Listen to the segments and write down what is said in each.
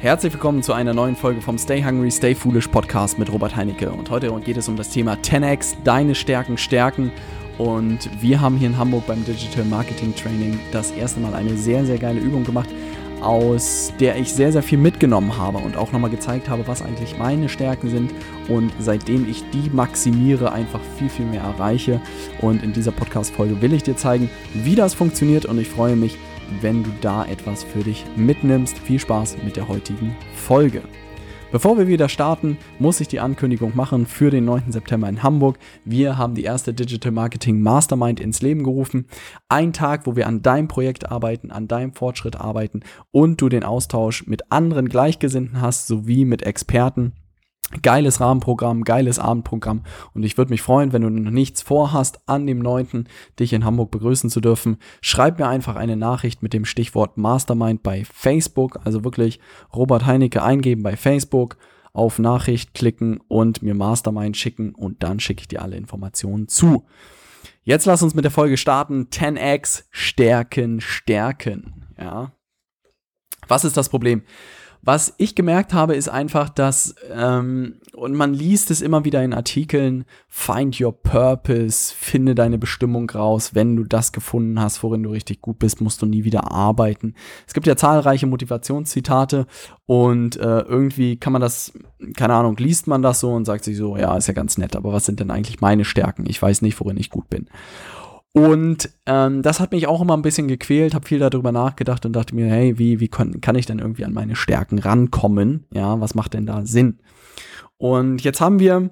Herzlich willkommen zu einer neuen Folge vom Stay Hungry, Stay Foolish Podcast mit Robert Heinecke. Und heute geht es um das Thema 10x, deine Stärken stärken. Und wir haben hier in Hamburg beim Digital Marketing Training das erste Mal eine sehr, sehr geile Übung gemacht, aus der ich sehr, sehr viel mitgenommen habe und auch nochmal gezeigt habe, was eigentlich meine Stärken sind. Und seitdem ich die maximiere, einfach viel, viel mehr erreiche. Und in dieser Podcast-Folge will ich dir zeigen, wie das funktioniert. Und ich freue mich, wenn du da etwas für dich mitnimmst. Viel Spaß mit der heutigen Folge. Bevor wir wieder starten, muss ich die Ankündigung machen für den 9. September in Hamburg. Wir haben die erste Digital Marketing Mastermind ins Leben gerufen. Ein Tag, wo wir an deinem Projekt arbeiten, an deinem Fortschritt arbeiten und du den Austausch mit anderen Gleichgesinnten hast, sowie mit Experten Geiles Rahmenprogramm, geiles Abendprogramm und ich würde mich freuen, wenn du noch nichts vorhast, an dem 9. dich in Hamburg begrüßen zu dürfen. Schreib mir einfach eine Nachricht mit dem Stichwort Mastermind bei Facebook, also wirklich Robert Heinecke eingeben bei Facebook, auf Nachricht klicken und mir Mastermind schicken und dann schicke ich dir alle Informationen zu. Jetzt lass uns mit der Folge starten. 10x Stärken, Stärken. Ja. Was ist das Problem? Was ich gemerkt habe, ist einfach, dass, ähm, und man liest es immer wieder in Artikeln, find your purpose, finde deine Bestimmung raus. Wenn du das gefunden hast, worin du richtig gut bist, musst du nie wieder arbeiten. Es gibt ja zahlreiche Motivationszitate und äh, irgendwie kann man das, keine Ahnung, liest man das so und sagt sich so, ja, ist ja ganz nett, aber was sind denn eigentlich meine Stärken? Ich weiß nicht, worin ich gut bin. Und ähm, das hat mich auch immer ein bisschen gequält, habe viel darüber nachgedacht und dachte mir, hey, wie, wie kann, kann ich denn irgendwie an meine Stärken rankommen? Ja, was macht denn da Sinn? Und jetzt haben wir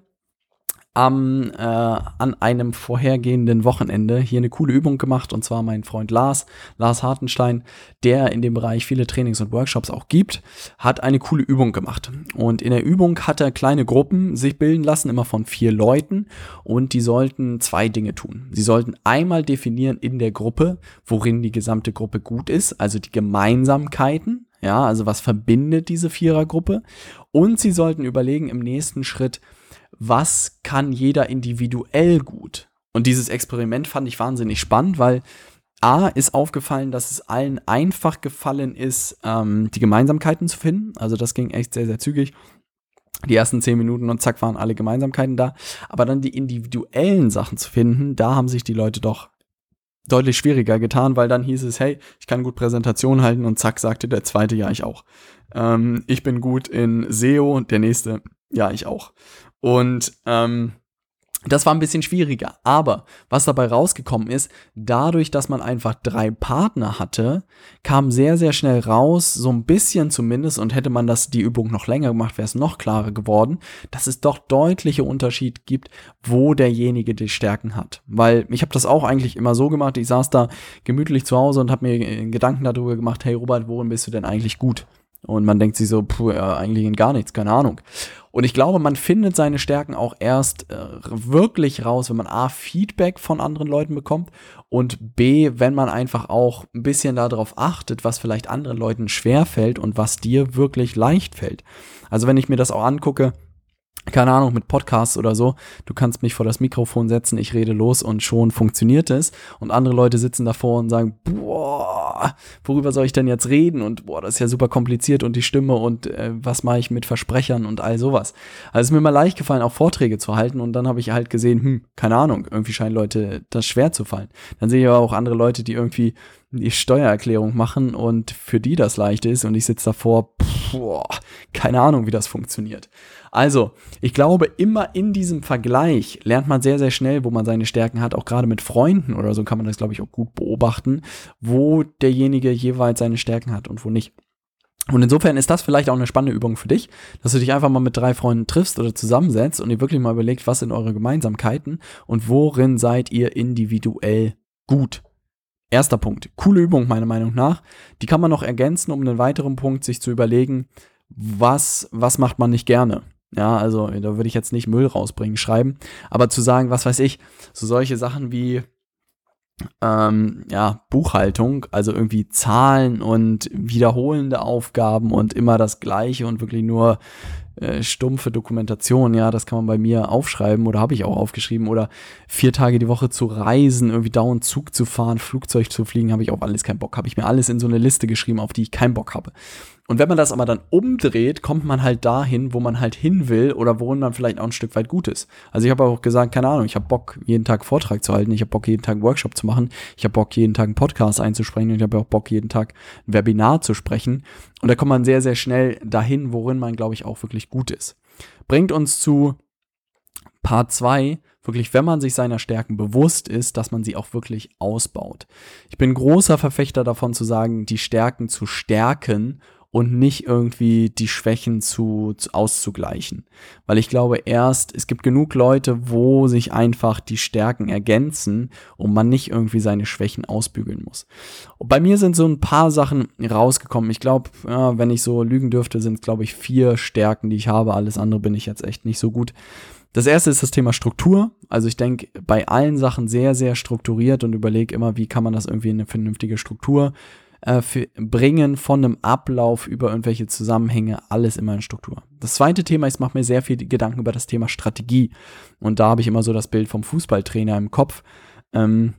am, äh, an einem vorhergehenden Wochenende hier eine coole Übung gemacht und zwar mein Freund Lars, Lars Hartenstein, der in dem Bereich viele Trainings und Workshops auch gibt, hat eine coole Übung gemacht. Und in der Übung hat er kleine Gruppen sich bilden lassen, immer von vier Leuten und die sollten zwei Dinge tun. Sie sollten einmal definieren in der Gruppe, worin die gesamte Gruppe gut ist, also die Gemeinsamkeiten, ja, also was verbindet diese Vierergruppe und sie sollten überlegen im nächsten Schritt, was kann jeder individuell gut? Und dieses Experiment fand ich wahnsinnig spannend, weil A ist aufgefallen, dass es allen einfach gefallen ist, ähm, die Gemeinsamkeiten zu finden. Also das ging echt sehr, sehr zügig. Die ersten zehn Minuten und zack waren alle Gemeinsamkeiten da. Aber dann die individuellen Sachen zu finden, da haben sich die Leute doch deutlich schwieriger getan, weil dann hieß es, hey, ich kann gut Präsentation halten und zack sagte der zweite, ja, ich auch. Ähm, ich bin gut in SEO und der nächste, ja, ich auch. Und ähm, das war ein bisschen schwieriger. Aber was dabei rausgekommen ist, dadurch, dass man einfach drei Partner hatte, kam sehr, sehr schnell raus, so ein bisschen zumindest, und hätte man das die Übung noch länger gemacht, wäre es noch klarer geworden, dass es doch deutliche Unterschied gibt, wo derjenige die Stärken hat. Weil ich habe das auch eigentlich immer so gemacht, ich saß da gemütlich zu Hause und habe mir Gedanken darüber gemacht, hey Robert, worin bist du denn eigentlich gut? Und man denkt sich so, puh, ja, eigentlich in gar nichts, keine Ahnung. Und ich glaube, man findet seine Stärken auch erst äh, wirklich raus, wenn man A, Feedback von anderen Leuten bekommt und B, wenn man einfach auch ein bisschen darauf achtet, was vielleicht anderen Leuten schwer fällt und was dir wirklich leicht fällt. Also wenn ich mir das auch angucke, keine Ahnung, mit Podcasts oder so, du kannst mich vor das Mikrofon setzen, ich rede los und schon funktioniert es. Und andere Leute sitzen davor und sagen, boah, worüber soll ich denn jetzt reden? Und boah, das ist ja super kompliziert und die Stimme und äh, was mache ich mit Versprechern und all sowas. Also es ist mir mal leicht gefallen, auch Vorträge zu halten und dann habe ich halt gesehen, hm, keine Ahnung, irgendwie scheinen Leute das schwer zu fallen. Dann sehe ich aber auch andere Leute, die irgendwie die Steuererklärung machen und für die das leicht ist und ich sitze davor, boah, keine Ahnung, wie das funktioniert. Also, ich glaube, immer in diesem Vergleich lernt man sehr, sehr schnell, wo man seine Stärken hat. Auch gerade mit Freunden oder so kann man das, glaube ich, auch gut beobachten, wo derjenige jeweils seine Stärken hat und wo nicht. Und insofern ist das vielleicht auch eine spannende Übung für dich, dass du dich einfach mal mit drei Freunden triffst oder zusammensetzt und ihr wirklich mal überlegt, was sind eure Gemeinsamkeiten und worin seid ihr individuell gut. Erster Punkt. Coole Übung meiner Meinung nach. Die kann man noch ergänzen, um einen weiteren Punkt sich zu überlegen, was, was macht man nicht gerne. Ja, also da würde ich jetzt nicht Müll rausbringen, schreiben. Aber zu sagen, was weiß ich, so solche Sachen wie ähm, ja, Buchhaltung, also irgendwie Zahlen und wiederholende Aufgaben und immer das Gleiche und wirklich nur äh, stumpfe Dokumentation, ja, das kann man bei mir aufschreiben oder habe ich auch aufgeschrieben oder vier Tage die Woche zu reisen, irgendwie dauernd Zug zu fahren, Flugzeug zu fliegen, habe ich auf alles keinen Bock. Habe ich mir alles in so eine Liste geschrieben, auf die ich keinen Bock habe. Und wenn man das aber dann umdreht, kommt man halt dahin, wo man halt hin will oder worin man vielleicht auch ein Stück weit gut ist. Also ich habe auch gesagt, keine Ahnung, ich habe Bock, jeden Tag Vortrag zu halten, ich habe Bock, jeden Tag einen Workshop zu machen, ich habe Bock, jeden Tag einen Podcast einzusprechen und ich habe auch Bock, jeden Tag ein Webinar zu sprechen. Und da kommt man sehr, sehr schnell dahin, worin man, glaube ich, auch wirklich gut ist. Bringt uns zu Part 2, wirklich, wenn man sich seiner Stärken bewusst ist, dass man sie auch wirklich ausbaut. Ich bin großer Verfechter davon zu sagen, die Stärken zu stärken und nicht irgendwie die Schwächen zu, zu, auszugleichen. Weil ich glaube erst, es gibt genug Leute, wo sich einfach die Stärken ergänzen und man nicht irgendwie seine Schwächen ausbügeln muss. Und bei mir sind so ein paar Sachen rausgekommen. Ich glaube, ja, wenn ich so lügen dürfte, sind es, glaube ich, vier Stärken, die ich habe. Alles andere bin ich jetzt echt nicht so gut. Das erste ist das Thema Struktur. Also ich denke bei allen Sachen sehr, sehr strukturiert und überlege immer, wie kann man das irgendwie in eine vernünftige Struktur äh, für, bringen von einem Ablauf über irgendwelche Zusammenhänge, alles immer in Struktur. Das zweite Thema, ich mache mir sehr viel Gedanken über das Thema Strategie. Und da habe ich immer so das Bild vom Fußballtrainer im Kopf. Ähm,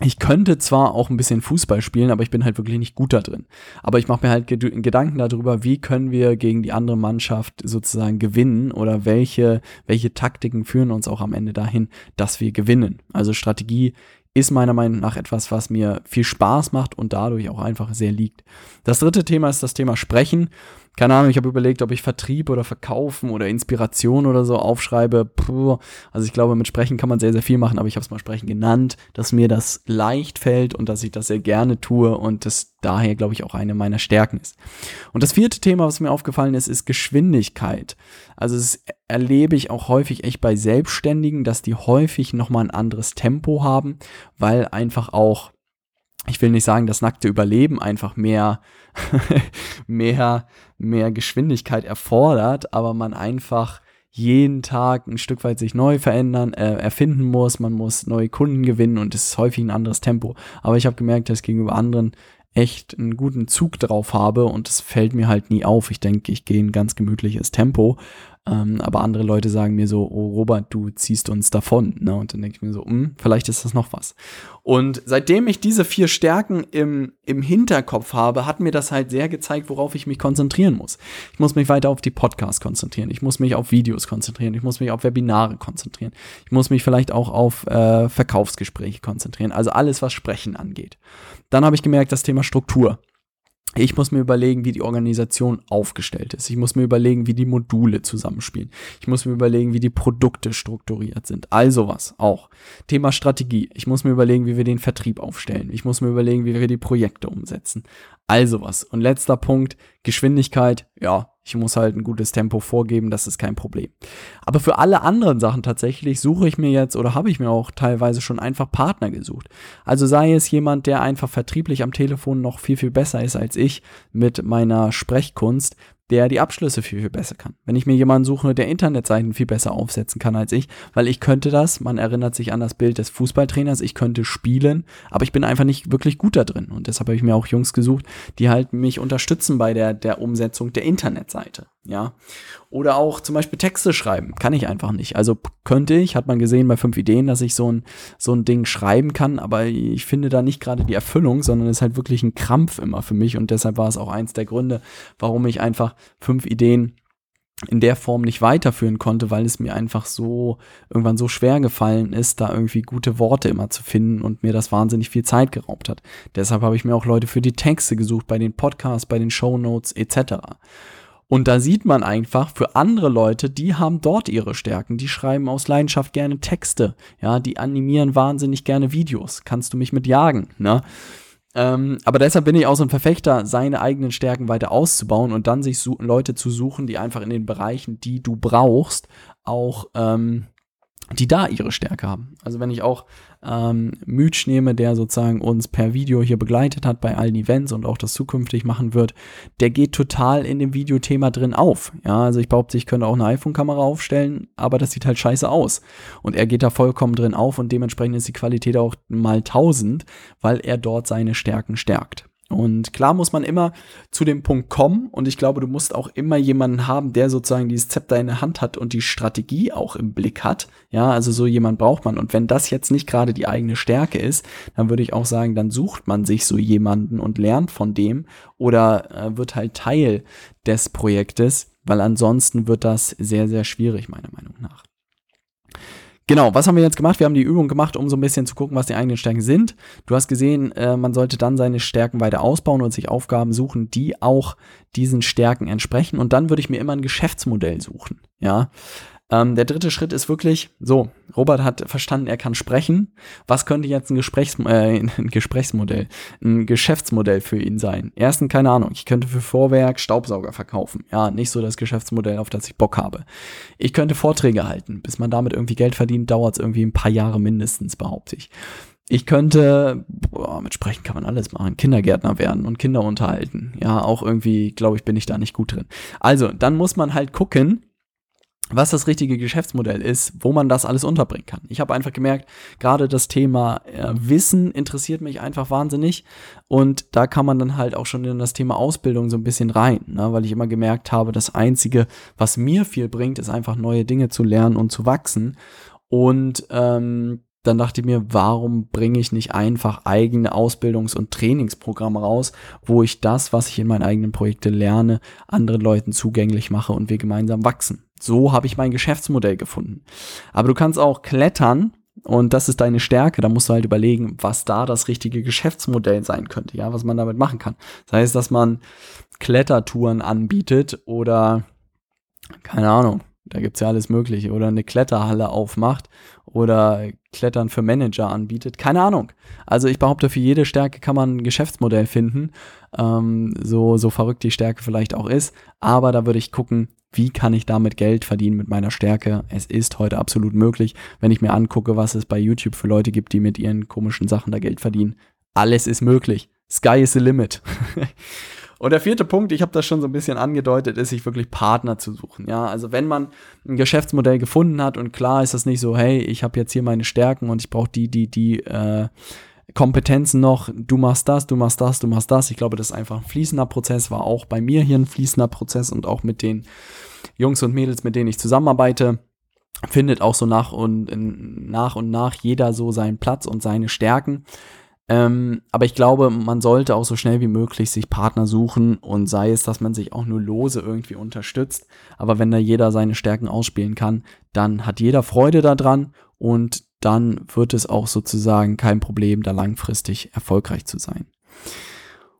ich könnte zwar auch ein bisschen Fußball spielen, aber ich bin halt wirklich nicht gut da drin. Aber ich mache mir halt Gedanken darüber, wie können wir gegen die andere Mannschaft sozusagen gewinnen oder welche, welche Taktiken führen uns auch am Ende dahin, dass wir gewinnen. Also Strategie ist meiner Meinung nach etwas, was mir viel Spaß macht und dadurch auch einfach sehr liegt. Das dritte Thema ist das Thema Sprechen keine Ahnung, ich habe überlegt, ob ich Vertrieb oder Verkaufen oder Inspiration oder so aufschreibe. Puh. Also ich glaube, mit Sprechen kann man sehr, sehr viel machen, aber ich habe es mal Sprechen genannt, dass mir das leicht fällt und dass ich das sehr gerne tue und das daher, glaube ich, auch eine meiner Stärken ist. Und das vierte Thema, was mir aufgefallen ist, ist Geschwindigkeit. Also das erlebe ich auch häufig echt bei Selbstständigen, dass die häufig nochmal ein anderes Tempo haben, weil einfach auch ich will nicht sagen, das nackte Überleben einfach mehr, mehr, mehr Geschwindigkeit erfordert, aber man einfach jeden Tag ein Stück weit sich neu verändern, äh, erfinden muss, man muss neue Kunden gewinnen und es ist häufig ein anderes Tempo. Aber ich habe gemerkt, dass ich gegenüber anderen echt einen guten Zug drauf habe und es fällt mir halt nie auf. Ich denke, ich gehe ein ganz gemütliches Tempo ähm, aber andere Leute sagen mir so, oh Robert, du ziehst uns davon. Ne? Und dann denke ich mir so, hm, vielleicht ist das noch was. Und seitdem ich diese vier Stärken im, im Hinterkopf habe, hat mir das halt sehr gezeigt, worauf ich mich konzentrieren muss. Ich muss mich weiter auf die Podcasts konzentrieren. Ich muss mich auf Videos konzentrieren. Ich muss mich auf Webinare konzentrieren. Ich muss mich vielleicht auch auf äh, Verkaufsgespräche konzentrieren. Also alles, was Sprechen angeht. Dann habe ich gemerkt, das Thema Struktur. Ich muss mir überlegen, wie die Organisation aufgestellt ist. Ich muss mir überlegen, wie die Module zusammenspielen. Ich muss mir überlegen, wie die Produkte strukturiert sind. Also was auch. Thema Strategie. Ich muss mir überlegen, wie wir den Vertrieb aufstellen. Ich muss mir überlegen, wie wir die Projekte umsetzen. Also was. Und letzter Punkt, Geschwindigkeit. Ja, ich muss halt ein gutes Tempo vorgeben, das ist kein Problem. Aber für alle anderen Sachen tatsächlich suche ich mir jetzt oder habe ich mir auch teilweise schon einfach Partner gesucht. Also sei es jemand, der einfach vertrieblich am Telefon noch viel, viel besser ist als ich mit meiner Sprechkunst, der die Abschlüsse viel, viel besser kann. Wenn ich mir jemanden suche, der Internetseiten viel besser aufsetzen kann als ich, weil ich könnte das, man erinnert sich an das Bild des Fußballtrainers, ich könnte spielen, aber ich bin einfach nicht wirklich gut da drin. Und deshalb habe ich mir auch Jungs gesucht, die halt mich unterstützen bei der, der Umsetzung der Internetseite ja. Oder auch zum Beispiel Texte schreiben, kann ich einfach nicht. Also könnte ich, hat man gesehen bei fünf Ideen, dass ich so ein, so ein Ding schreiben kann, aber ich finde da nicht gerade die Erfüllung, sondern es ist halt wirklich ein Krampf immer für mich und deshalb war es auch eins der Gründe, warum ich einfach fünf Ideen in der Form nicht weiterführen konnte, weil es mir einfach so irgendwann so schwer gefallen ist, da irgendwie gute Worte immer zu finden und mir das wahnsinnig viel Zeit geraubt hat. Deshalb habe ich mir auch Leute für die Texte gesucht, bei den Podcasts, bei den Show Notes etc. Und da sieht man einfach, für andere Leute, die haben dort ihre Stärken. Die schreiben aus Leidenschaft gerne Texte. Ja, die animieren wahnsinnig gerne Videos. Kannst du mich mit jagen, ne? Ähm, aber deshalb bin ich auch so ein Verfechter, seine eigenen Stärken weiter auszubauen und dann sich Leute zu suchen, die einfach in den Bereichen, die du brauchst, auch ähm, die da ihre Stärke haben. Also wenn ich auch ähm, Mütsch nehme, der sozusagen uns per Video hier begleitet hat bei allen Events und auch das zukünftig machen wird, der geht total in dem Videothema drin auf. Ja, also ich behaupte, ich könnte auch eine iPhone-Kamera aufstellen, aber das sieht halt scheiße aus. Und er geht da vollkommen drin auf und dementsprechend ist die Qualität auch mal 1000, weil er dort seine Stärken stärkt. Und klar muss man immer zu dem Punkt kommen und ich glaube, du musst auch immer jemanden haben, der sozusagen dieses Zepter in der Hand hat und die Strategie auch im Blick hat. Ja, also so jemand braucht man. Und wenn das jetzt nicht gerade die eigene Stärke ist, dann würde ich auch sagen, dann sucht man sich so jemanden und lernt von dem oder äh, wird halt Teil des Projektes, weil ansonsten wird das sehr, sehr schwierig, meiner. Genau, was haben wir jetzt gemacht? Wir haben die Übung gemacht, um so ein bisschen zu gucken, was die eigenen Stärken sind. Du hast gesehen, äh, man sollte dann seine Stärken weiter ausbauen und sich Aufgaben suchen, die auch diesen Stärken entsprechen. Und dann würde ich mir immer ein Geschäftsmodell suchen. Ja, ähm, der dritte Schritt ist wirklich, so, Robert hat verstanden, er kann sprechen. Was könnte jetzt ein, Gesprächs äh, ein Gesprächsmodell, ein Geschäftsmodell für ihn sein? Erstens, keine Ahnung, ich könnte für Vorwerk Staubsauger verkaufen. Ja, nicht so das Geschäftsmodell, auf das ich Bock habe. Ich könnte Vorträge halten. Bis man damit irgendwie Geld verdient, dauert es irgendwie ein paar Jahre mindestens, behaupte ich. Ich könnte, boah, mit Sprechen kann man alles machen, Kindergärtner werden und Kinder unterhalten. Ja, auch irgendwie, glaube ich, bin ich da nicht gut drin. Also, dann muss man halt gucken, was das richtige Geschäftsmodell ist, wo man das alles unterbringen kann. Ich habe einfach gemerkt, gerade das Thema äh, Wissen interessiert mich einfach wahnsinnig und da kann man dann halt auch schon in das Thema Ausbildung so ein bisschen rein, ne? weil ich immer gemerkt habe, das Einzige, was mir viel bringt, ist einfach neue Dinge zu lernen und zu wachsen und ähm, dann dachte ich mir, warum bringe ich nicht einfach eigene Ausbildungs- und Trainingsprogramme raus, wo ich das, was ich in meinen eigenen Projekten lerne, anderen Leuten zugänglich mache und wir gemeinsam wachsen. So habe ich mein Geschäftsmodell gefunden. Aber du kannst auch klettern und das ist deine Stärke. Da musst du halt überlegen, was da das richtige Geschäftsmodell sein könnte, ja, was man damit machen kann. Das heißt, dass man Klettertouren anbietet oder keine Ahnung, da gibt's ja alles Mögliche. Oder eine Kletterhalle aufmacht oder Klettern für Manager anbietet. Keine Ahnung. Also ich behaupte, für jede Stärke kann man ein Geschäftsmodell finden. Ähm, so, so verrückt die Stärke vielleicht auch ist. Aber da würde ich gucken, wie kann ich damit Geld verdienen mit meiner Stärke? Es ist heute absolut möglich, wenn ich mir angucke, was es bei YouTube für Leute gibt, die mit ihren komischen Sachen da Geld verdienen. Alles ist möglich. Sky is the limit. Und der vierte Punkt, ich habe das schon so ein bisschen angedeutet, ist, sich wirklich Partner zu suchen. Ja, also wenn man ein Geschäftsmodell gefunden hat und klar ist das nicht so, hey, ich habe jetzt hier meine Stärken und ich brauche die, die, die äh, Kompetenzen noch, du machst das, du machst das, du machst das. Ich glaube, das ist einfach ein fließender Prozess, war auch bei mir hier ein fließender Prozess und auch mit den Jungs und Mädels, mit denen ich zusammenarbeite findet auch so nach und nach und nach jeder so seinen Platz und seine Stärken. Ähm, aber ich glaube, man sollte auch so schnell wie möglich sich Partner suchen und sei es, dass man sich auch nur lose irgendwie unterstützt. Aber wenn da jeder seine Stärken ausspielen kann, dann hat jeder Freude daran und dann wird es auch sozusagen kein Problem, da langfristig erfolgreich zu sein.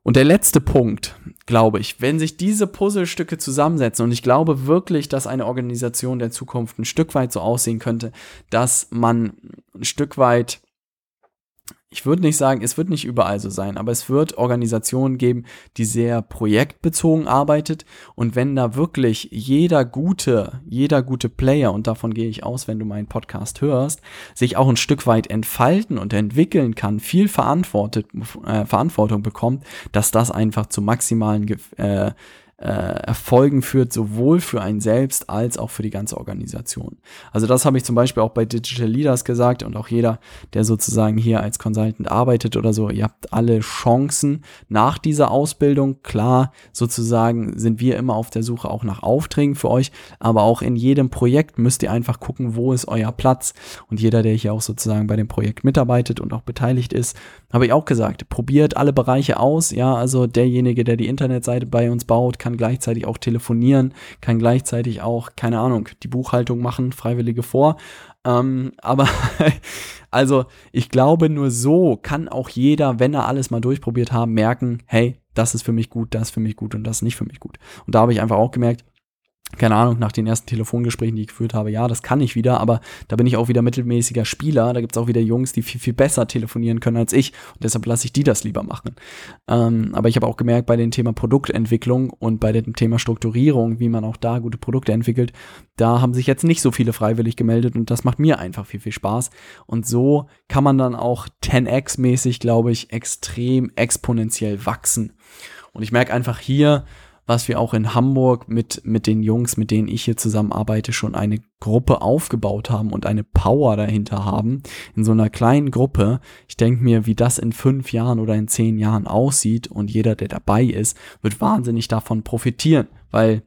Und der letzte Punkt, glaube ich, wenn sich diese Puzzlestücke zusammensetzen, und ich glaube wirklich, dass eine Organisation der Zukunft ein Stück weit so aussehen könnte, dass man ein Stück weit ich würde nicht sagen, es wird nicht überall so sein, aber es wird Organisationen geben, die sehr projektbezogen arbeitet. Und wenn da wirklich jeder gute, jeder gute Player und davon gehe ich aus, wenn du meinen Podcast hörst, sich auch ein Stück weit entfalten und entwickeln kann, viel verantwortet, äh, Verantwortung bekommt, dass das einfach zu maximalen äh, äh, Erfolgen führt, sowohl für einen selbst als auch für die ganze Organisation. Also das habe ich zum Beispiel auch bei Digital Leaders gesagt und auch jeder, der sozusagen hier als Consultant arbeitet oder so, ihr habt alle Chancen nach dieser Ausbildung. Klar, sozusagen sind wir immer auf der Suche auch nach Aufträgen für euch, aber auch in jedem Projekt müsst ihr einfach gucken, wo ist euer Platz. Und jeder, der hier auch sozusagen bei dem Projekt mitarbeitet und auch beteiligt ist, habe ich auch gesagt, probiert alle Bereiche aus. Ja, also derjenige, der die Internetseite bei uns baut, kann gleichzeitig auch telefonieren, kann gleichzeitig auch, keine Ahnung, die Buchhaltung machen, Freiwillige vor. Ähm, aber also ich glaube, nur so kann auch jeder, wenn er alles mal durchprobiert haben, merken, hey, das ist für mich gut, das ist für mich gut und das ist nicht für mich gut. Und da habe ich einfach auch gemerkt, keine Ahnung, nach den ersten Telefongesprächen, die ich geführt habe, ja, das kann ich wieder, aber da bin ich auch wieder mittelmäßiger Spieler. Da gibt es auch wieder Jungs, die viel, viel besser telefonieren können als ich. Und deshalb lasse ich die das lieber machen. Ähm, aber ich habe auch gemerkt, bei dem Thema Produktentwicklung und bei dem Thema Strukturierung, wie man auch da gute Produkte entwickelt, da haben sich jetzt nicht so viele freiwillig gemeldet und das macht mir einfach viel, viel Spaß. Und so kann man dann auch 10x-mäßig, glaube ich, extrem exponentiell wachsen. Und ich merke einfach hier, was wir auch in Hamburg mit, mit den Jungs, mit denen ich hier zusammenarbeite, schon eine Gruppe aufgebaut haben und eine Power dahinter haben, in so einer kleinen Gruppe. Ich denke mir, wie das in fünf Jahren oder in zehn Jahren aussieht und jeder, der dabei ist, wird wahnsinnig davon profitieren, weil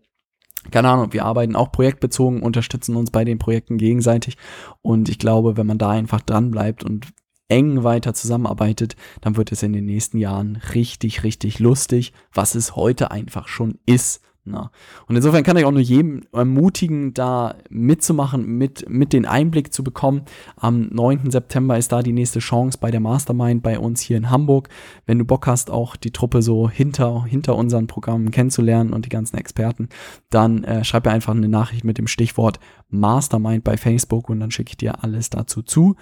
keine Ahnung, wir arbeiten auch projektbezogen, unterstützen uns bei den Projekten gegenseitig. Und ich glaube, wenn man da einfach dran bleibt und eng weiter zusammenarbeitet, dann wird es in den nächsten Jahren richtig, richtig lustig, was es heute einfach schon ist. Na. Und insofern kann ich auch nur jedem ermutigen, da mitzumachen, mit, mit den Einblick zu bekommen. Am 9. September ist da die nächste Chance bei der Mastermind bei uns hier in Hamburg. Wenn du Bock hast, auch die Truppe so hinter, hinter unseren Programmen kennenzulernen und die ganzen Experten, dann äh, schreib mir einfach eine Nachricht mit dem Stichwort Mastermind bei Facebook und dann schicke ich dir alles dazu zu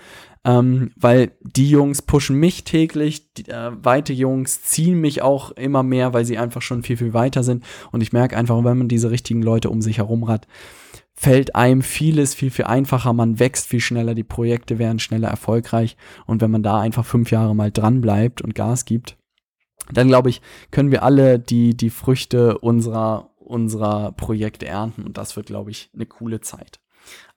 ähm, weil die Jungs pushen mich täglich, die, äh, weite Jungs ziehen mich auch immer mehr, weil sie einfach schon viel, viel weiter sind. Und ich merke einfach, wenn man diese richtigen Leute um sich herum hat, fällt einem vieles viel, viel einfacher, man wächst viel schneller, die Projekte werden schneller erfolgreich. Und wenn man da einfach fünf Jahre mal dran bleibt und Gas gibt, dann glaube ich, können wir alle die, die Früchte unserer, unserer Projekte ernten. Und das wird, glaube ich, eine coole Zeit.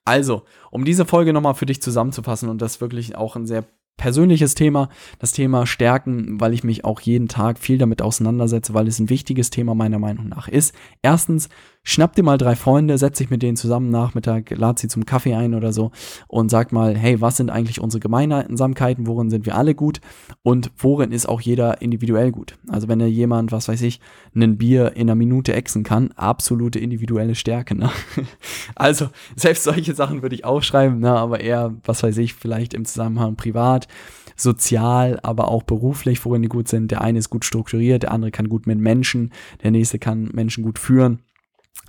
Also, um diese Folge nochmal für dich zusammenzufassen und das wirklich auch ein sehr persönliches Thema, das Thema Stärken, weil ich mich auch jeden Tag viel damit auseinandersetze, weil es ein wichtiges Thema meiner Meinung nach ist. Erstens, schnapp dir mal drei Freunde, setz dich mit denen zusammen Nachmittag, lad sie zum Kaffee ein oder so und sag mal, hey, was sind eigentlich unsere Gemeinsamkeiten, worin sind wir alle gut und worin ist auch jeder individuell gut. Also wenn er jemand, was weiß ich, ein Bier in einer Minute exen kann, absolute individuelle Stärke. Ne? Also selbst solche Sachen würde ich aufschreiben, ne? aber eher, was weiß ich, vielleicht im Zusammenhang privat sozial, aber auch beruflich, worin die gut sind. Der eine ist gut strukturiert, der andere kann gut mit Menschen, der nächste kann Menschen gut führen.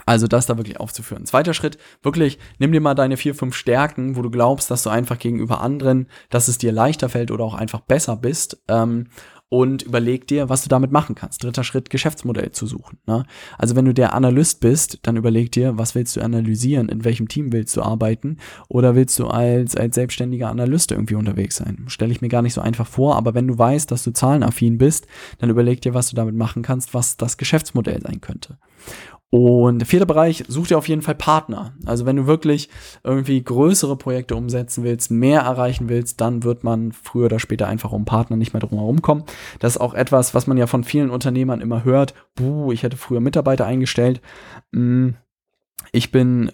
Also das da wirklich aufzuführen. Zweiter Schritt, wirklich, nimm dir mal deine vier, fünf Stärken, wo du glaubst, dass du einfach gegenüber anderen, dass es dir leichter fällt oder auch einfach besser bist. Ähm, und überleg dir, was du damit machen kannst. Dritter Schritt, Geschäftsmodell zu suchen. Ne? Also wenn du der Analyst bist, dann überleg dir, was willst du analysieren, in welchem Team willst du arbeiten oder willst du als, als selbstständiger Analyst irgendwie unterwegs sein. Stelle ich mir gar nicht so einfach vor, aber wenn du weißt, dass du zahlenaffin bist, dann überleg dir, was du damit machen kannst, was das Geschäftsmodell sein könnte. Und der vierte Bereich, such dir auf jeden Fall Partner. Also wenn du wirklich irgendwie größere Projekte umsetzen willst, mehr erreichen willst, dann wird man früher oder später einfach um Partner nicht mehr drum herum kommen. Das ist auch etwas, was man ja von vielen Unternehmern immer hört. Buh, ich hätte früher Mitarbeiter eingestellt. Hm ich bin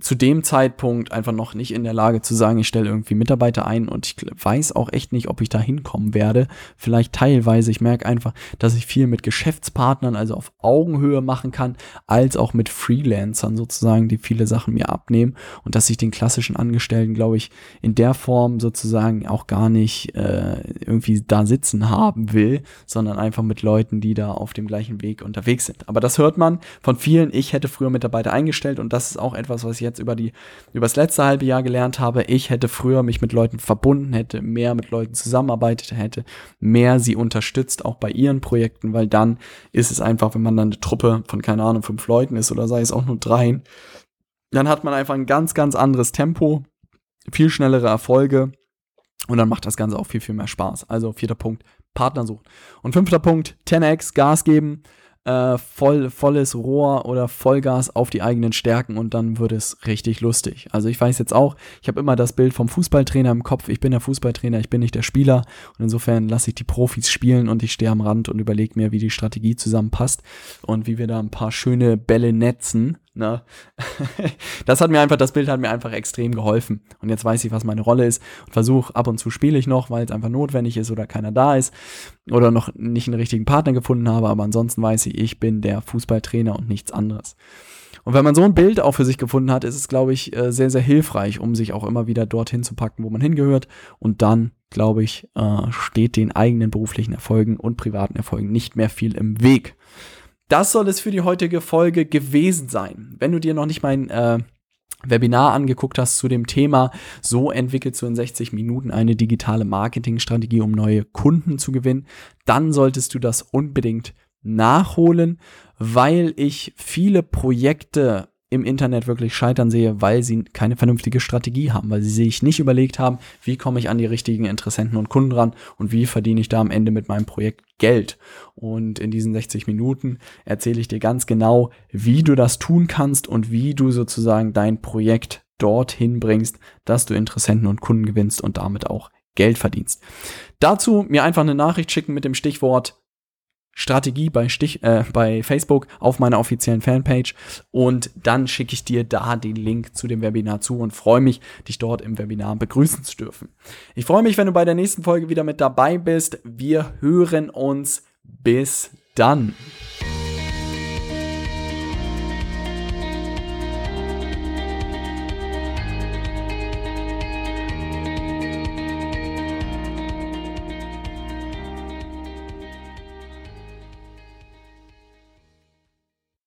zu dem Zeitpunkt einfach noch nicht in der Lage zu sagen, ich stelle irgendwie Mitarbeiter ein und ich weiß auch echt nicht, ob ich da hinkommen werde. Vielleicht teilweise. Ich merke einfach, dass ich viel mit Geschäftspartnern, also auf Augenhöhe machen kann, als auch mit Freelancern sozusagen, die viele Sachen mir abnehmen und dass ich den klassischen Angestellten, glaube ich, in der Form sozusagen auch gar nicht äh, irgendwie da sitzen haben will, sondern einfach mit Leuten, die da auf dem gleichen Weg unterwegs sind. Aber das hört man von vielen. Ich hätte früher Mitarbeiter eingestellt und das ist auch etwas, was ich jetzt über die über das letzte halbe Jahr gelernt habe. Ich hätte früher mich mit Leuten verbunden, hätte mehr mit Leuten zusammenarbeitet, hätte mehr sie unterstützt, auch bei ihren Projekten, weil dann ist es einfach, wenn man dann eine Truppe von keine Ahnung fünf Leuten ist oder sei es auch nur dreien, dann hat man einfach ein ganz ganz anderes Tempo, viel schnellere Erfolge. Und dann macht das Ganze auch viel, viel mehr Spaß. Also vierter Punkt, Partner suchen. Und fünfter Punkt, 10x, Gas geben äh, voll, volles Rohr oder Vollgas auf die eigenen Stärken und dann wird es richtig lustig. Also ich weiß jetzt auch, ich habe immer das Bild vom Fußballtrainer im Kopf. Ich bin der Fußballtrainer, ich bin nicht der Spieler und insofern lasse ich die Profis spielen und ich stehe am Rand und überlege mir, wie die Strategie zusammenpasst und wie wir da ein paar schöne Bälle netzen Ne? das hat mir einfach, das Bild hat mir einfach extrem geholfen. Und jetzt weiß ich, was meine Rolle ist und versuche ab und zu spiele ich noch, weil es einfach notwendig ist oder keiner da ist oder noch nicht einen richtigen Partner gefunden habe. Aber ansonsten weiß ich, ich bin der Fußballtrainer und nichts anderes. Und wenn man so ein Bild auch für sich gefunden hat, ist es, glaube ich, äh, sehr, sehr hilfreich, um sich auch immer wieder dorthin zu packen, wo man hingehört. Und dann, glaube ich, äh, steht den eigenen beruflichen Erfolgen und privaten Erfolgen nicht mehr viel im Weg. Das soll es für die heutige Folge gewesen sein. Wenn du dir noch nicht mein äh, Webinar angeguckt hast zu dem Thema, so entwickelst du in 60 Minuten eine digitale Marketingstrategie, um neue Kunden zu gewinnen, dann solltest du das unbedingt nachholen, weil ich viele Projekte im Internet wirklich scheitern sehe, weil sie keine vernünftige Strategie haben, weil sie sich nicht überlegt haben, wie komme ich an die richtigen Interessenten und Kunden ran und wie verdiene ich da am Ende mit meinem Projekt Geld. Und in diesen 60 Minuten erzähle ich dir ganz genau, wie du das tun kannst und wie du sozusagen dein Projekt dorthin bringst, dass du Interessenten und Kunden gewinnst und damit auch Geld verdienst. Dazu mir einfach eine Nachricht schicken mit dem Stichwort Strategie bei, Stich, äh, bei Facebook auf meiner offiziellen Fanpage und dann schicke ich dir da den Link zu dem Webinar zu und freue mich, dich dort im Webinar begrüßen zu dürfen. Ich freue mich, wenn du bei der nächsten Folge wieder mit dabei bist. Wir hören uns. Bis dann.